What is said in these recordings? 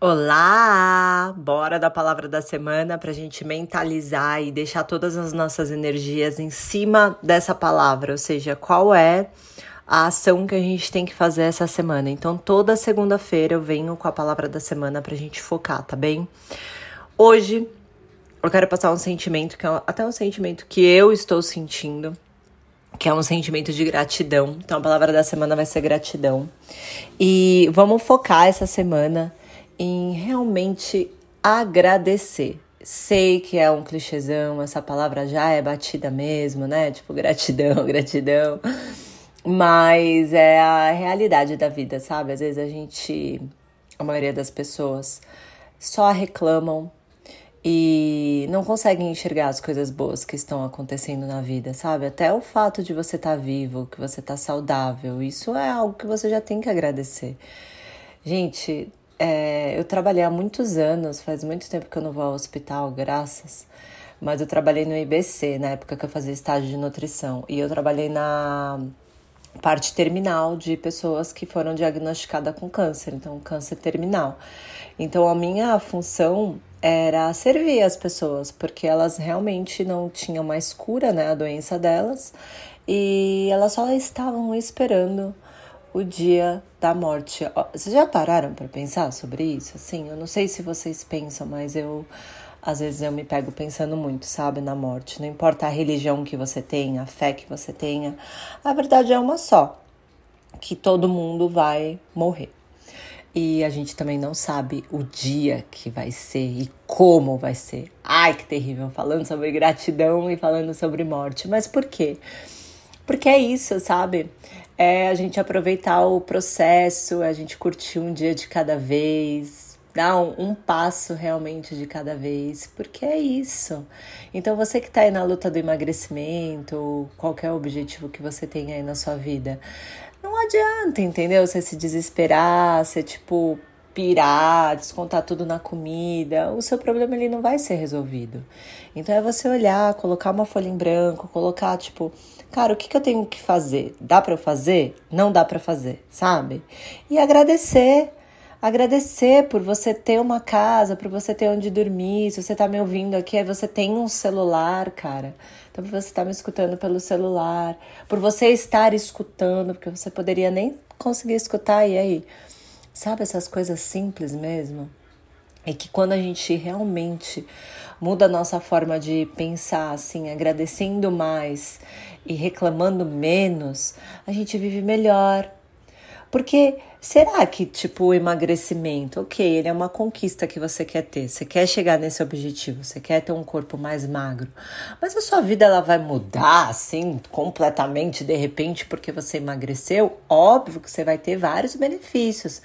Olá! Bora da palavra da semana para a gente mentalizar e deixar todas as nossas energias em cima dessa palavra, ou seja, qual é a ação que a gente tem que fazer essa semana. Então, toda segunda-feira eu venho com a palavra da semana para a gente focar, tá bem? Hoje eu quero passar um sentimento que é até um sentimento que eu estou sentindo, que é um sentimento de gratidão. Então, a palavra da semana vai ser gratidão. E vamos focar essa semana em realmente agradecer. Sei que é um clichêzão, essa palavra já é batida mesmo, né? Tipo, gratidão, gratidão. Mas é a realidade da vida, sabe? Às vezes a gente, a maioria das pessoas, só reclamam e não conseguem enxergar as coisas boas que estão acontecendo na vida, sabe? Até o fato de você estar tá vivo, que você está saudável, isso é algo que você já tem que agradecer. Gente, é, eu trabalhei há muitos anos, faz muito tempo que eu não vou ao hospital, graças. Mas eu trabalhei no IBC, na época que eu fazia estágio de nutrição. E eu trabalhei na parte terminal de pessoas que foram diagnosticadas com câncer, então câncer terminal. Então a minha função era servir as pessoas, porque elas realmente não tinham mais cura, né, a doença delas, e elas só estavam esperando o dia da morte. Vocês já pararam para pensar sobre isso? Assim, eu não sei se vocês pensam, mas eu às vezes eu me pego pensando muito, sabe, na morte. Não importa a religião que você tenha, a fé que você tenha, a verdade é uma só, que todo mundo vai morrer. E a gente também não sabe o dia que vai ser e como vai ser. Ai, que terrível, falando sobre gratidão e falando sobre morte. Mas por quê? Porque é isso, sabe? É a gente aproveitar o processo, a gente curtir um dia de cada vez, dar um, um passo realmente de cada vez, porque é isso. Então, você que está aí na luta do emagrecimento, qualquer objetivo que você tenha aí na sua vida, não adianta, entendeu? Você se desesperar, você tipo pirar, descontar tudo na comida, o seu problema ele não vai ser resolvido. Então é você olhar, colocar uma folha em branco, colocar tipo, cara, o que, que eu tenho que fazer? Dá para eu fazer? Não dá para fazer, sabe? E agradecer. Agradecer por você ter uma casa, por você ter onde dormir. Se você tá me ouvindo aqui, você tem um celular, cara. Então, por você estar tá me escutando pelo celular, por você estar escutando, porque você poderia nem conseguir escutar, e aí? Sabe essas coisas simples mesmo? É que quando a gente realmente muda a nossa forma de pensar, assim, agradecendo mais e reclamando menos, a gente vive melhor. Porque será que, tipo, o emagrecimento, ok, ele é uma conquista que você quer ter, você quer chegar nesse objetivo, você quer ter um corpo mais magro, mas a sua vida ela vai mudar assim completamente de repente porque você emagreceu? Óbvio que você vai ter vários benefícios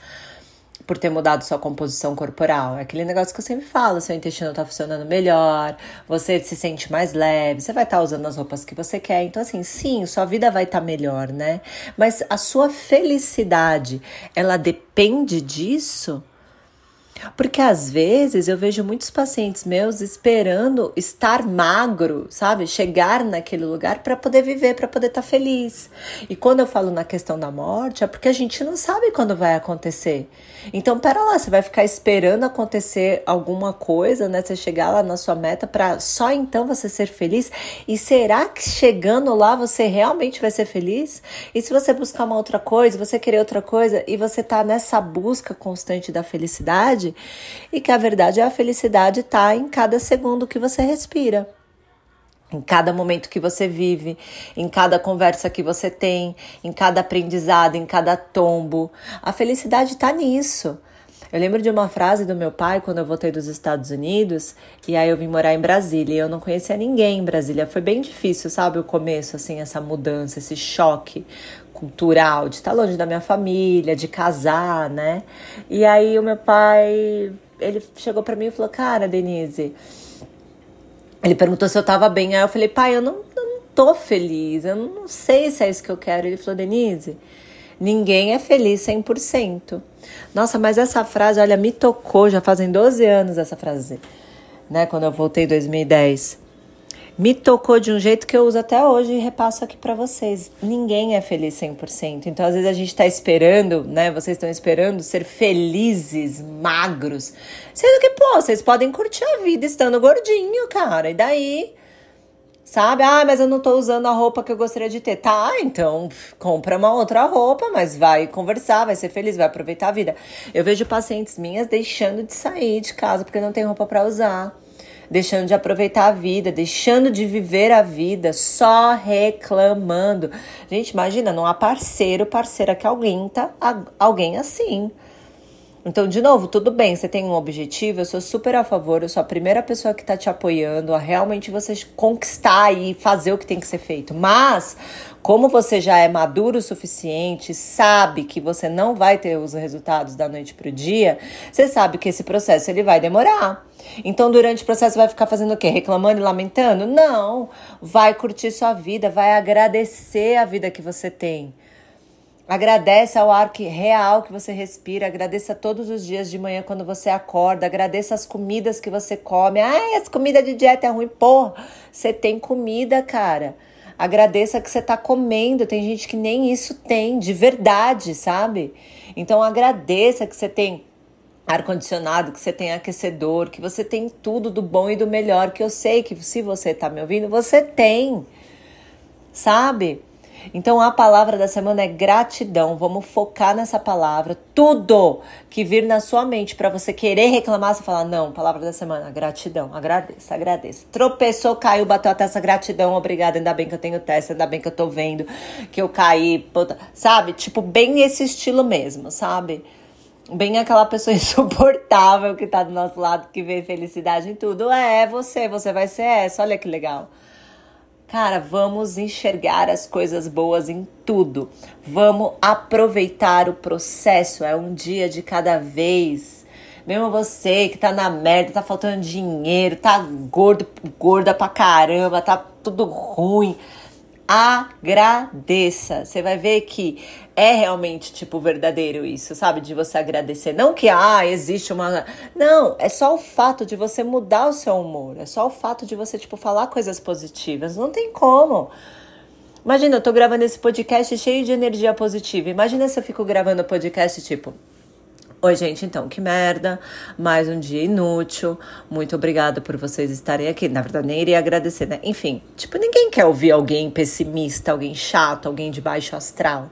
por ter mudado sua composição corporal. É aquele negócio que eu sempre falo: seu intestino está funcionando melhor, você se sente mais leve, você vai estar tá usando as roupas que você quer. Então, assim, sim, sua vida vai estar tá melhor, né? Mas a sua felicidade, ela depende disso? Porque às vezes eu vejo muitos pacientes meus esperando estar magro, sabe? Chegar naquele lugar para poder viver, para poder estar tá feliz. E quando eu falo na questão da morte, é porque a gente não sabe quando vai acontecer. Então, pera lá, você vai ficar esperando acontecer alguma coisa, né? Você chegar lá na sua meta para só então você ser feliz? E será que chegando lá você realmente vai ser feliz? E se você buscar uma outra coisa, você querer outra coisa e você tá nessa busca constante da felicidade, e que a verdade é a felicidade está em cada segundo que você respira. Em cada momento que você vive, em cada conversa que você tem, em cada aprendizado, em cada tombo. A felicidade está nisso. Eu lembro de uma frase do meu pai quando eu voltei dos Estados Unidos e aí eu vim morar em Brasília e eu não conhecia ninguém em Brasília. Foi bem difícil, sabe, o começo, assim, essa mudança, esse choque cultural de estar longe da minha família, de casar, né? E aí o meu pai, ele chegou para mim e falou: "Cara, Denise, ele perguntou se eu tava bem. Aí eu falei: "Pai, eu não, não tô feliz. Eu não sei se é isso que eu quero". Ele falou: "Denise, ninguém é feliz 100%". Nossa, mas essa frase, olha, me tocou, já fazem 12 anos essa frase, né? Quando eu voltei em 2010. Me tocou de um jeito que eu uso até hoje e repasso aqui para vocês. Ninguém é feliz 100%. Então, às vezes a gente está esperando, né? Vocês estão esperando ser felizes, magros. Sendo que, pô, vocês podem curtir a vida estando gordinho, cara. E daí, sabe? Ah, mas eu não tô usando a roupa que eu gostaria de ter. Tá, então compra uma outra roupa, mas vai conversar, vai ser feliz, vai aproveitar a vida. Eu vejo pacientes minhas deixando de sair de casa porque não tem roupa para usar deixando de aproveitar a vida, deixando de viver a vida, só reclamando. Gente, imagina, não há parceiro, parceira que aguenta alguém assim. Então, de novo, tudo bem, você tem um objetivo, eu sou super a favor, eu sou a primeira pessoa que está te apoiando a realmente você conquistar e fazer o que tem que ser feito. Mas, como você já é maduro o suficiente, sabe que você não vai ter os resultados da noite para o dia, você sabe que esse processo ele vai demorar. Então, durante o processo, vai ficar fazendo o quê? Reclamando e lamentando? Não. Vai curtir sua vida, vai agradecer a vida que você tem. Agradece ao ar que, real que você respira, agradeça todos os dias de manhã quando você acorda, agradeça as comidas que você come. Ai, as comidas de dieta é ruim. Porra, você tem comida, cara. Agradeça que você tá comendo. Tem gente que nem isso tem, de verdade, sabe? Então agradeça que você tem ar-condicionado, que você tem aquecedor, que você tem tudo do bom e do melhor, que eu sei que se você tá me ouvindo, você tem. Sabe? Então a palavra da semana é gratidão. Vamos focar nessa palavra. Tudo que vir na sua mente para você querer reclamar, você fala: "Não, palavra da semana, gratidão. Agradeça, agradeça". Tropeçou, caiu, bateu a testa, gratidão, obrigada. Ainda bem que eu tenho testa, ainda bem que eu tô vendo que eu caí, puta, sabe? Tipo bem esse estilo mesmo, sabe? Bem aquela pessoa insuportável que tá do nosso lado, que vê felicidade em tudo. É, você, você vai ser essa. Olha que legal. Cara, vamos enxergar as coisas boas em tudo. Vamos aproveitar o processo. É um dia de cada vez. Mesmo você que tá na merda, tá faltando dinheiro, tá gordo, gorda pra caramba, tá tudo ruim agradeça. Você vai ver que é realmente, tipo, verdadeiro isso, sabe? De você agradecer. Não que, ah, existe uma. Não, é só o fato de você mudar o seu humor. É só o fato de você, tipo, falar coisas positivas. Não tem como. Imagina, eu tô gravando esse podcast cheio de energia positiva. Imagina se eu fico gravando podcast, tipo. Oi, gente, então, que merda. Mais um dia inútil. Muito obrigada por vocês estarem aqui. Na verdade, nem iria agradecer, né? Enfim, tipo, ninguém quer ouvir alguém pessimista, alguém chato, alguém de baixo astral.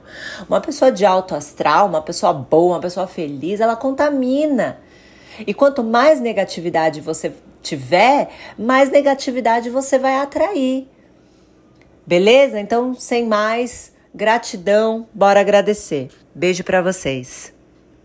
Uma pessoa de alto astral, uma pessoa boa, uma pessoa feliz, ela contamina. E quanto mais negatividade você tiver, mais negatividade você vai atrair. Beleza? Então, sem mais, gratidão, bora agradecer. Beijo para vocês.